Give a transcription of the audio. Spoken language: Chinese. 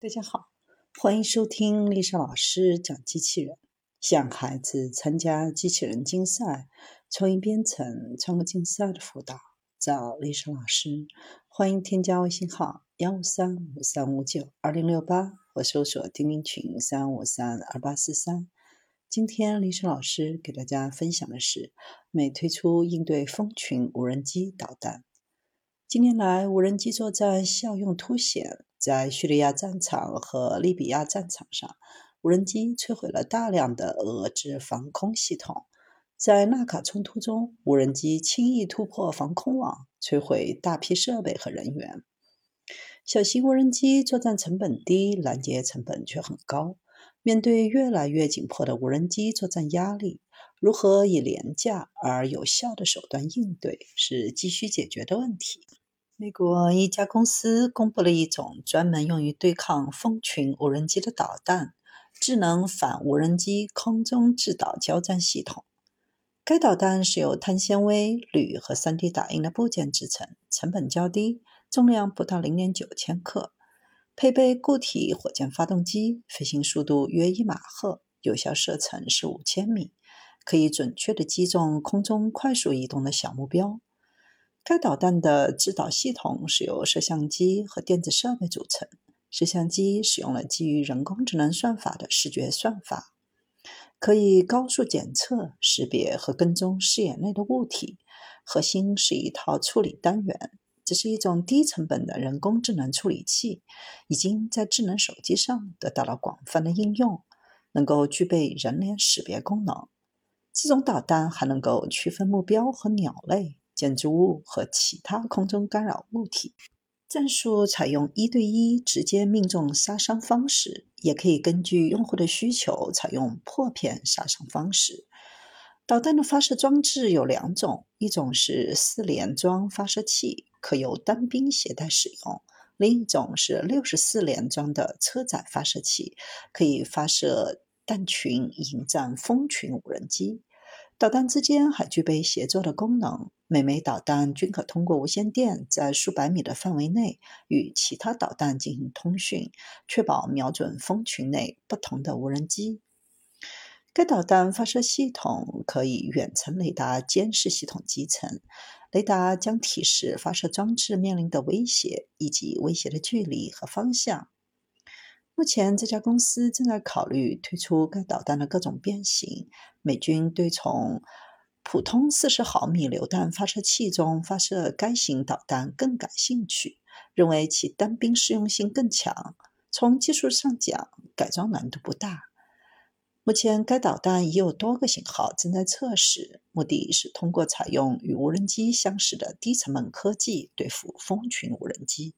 大家好，欢迎收听丽莎老师讲机器人。向孩子参加机器人竞赛、创意编程、创客竞赛的辅导，找丽莎老师。欢迎添加微信号幺五三五三五九二零六八，或搜索钉钉群三五三二八四三。今天丽莎老师给大家分享的是，美推出应对蜂群无人机导弹。近年来，无人机作战效用凸显。在叙利亚战场和利比亚战场上，无人机摧毁了大量的俄制防空系统。在纳卡冲突中，无人机轻易突破防空网，摧毁大批设备和人员。小型无人机作战成本低，拦截成本却很高。面对越来越紧迫的无人机作战压力，如何以廉价而有效的手段应对，是急需解决的问题。美国一家公司公布了一种专门用于对抗蜂群无人机的导弹——智能反无人机空中制导交战系统。该导弹是由碳纤维、铝和 3D 打印的部件制成，成本较低，重量不到0.9千克，配备固体火箭发动机，飞行速度约一马赫，有效射程是五千米，可以准确地击中空中快速移动的小目标。该导弹的制导系统是由摄像机和电子设备组成。摄像机使用了基于人工智能算法的视觉算法，可以高速检测、识别和跟踪视野内的物体。核心是一套处理单元，这是一种低成本的人工智能处理器，已经在智能手机上得到了广泛的应用，能够具备人脸识别功能。这种导弹还能够区分目标和鸟类。建筑物和其他空中干扰物体，战术采用一对一直接命中杀伤方式，也可以根据用户的需求采用破片杀伤方式。导弹的发射装置有两种，一种是四连装发射器，可由单兵携带使用；另一种是六十四连装的车载发射器，可以发射弹群迎战蜂群无人机。导弹之间还具备协作的功能，每枚导弹均可通过无线电在数百米的范围内与其他导弹进行通讯，确保瞄准蜂群内不同的无人机。该导弹发射系统可以远程雷达监视系统集成，雷达将提示发射装置面临的威胁以及威胁的距离和方向。目前，这家公司正在考虑推出该导弹的各种变形。美军对从普通四十毫米榴弹发射器中发射该型导弹更感兴趣，认为其单兵适用性更强。从技术上讲，改装难度不大。目前，该导弹已有多个型号正在测试，目的是通过采用与无人机相似的低成本科技对付蜂群无人机。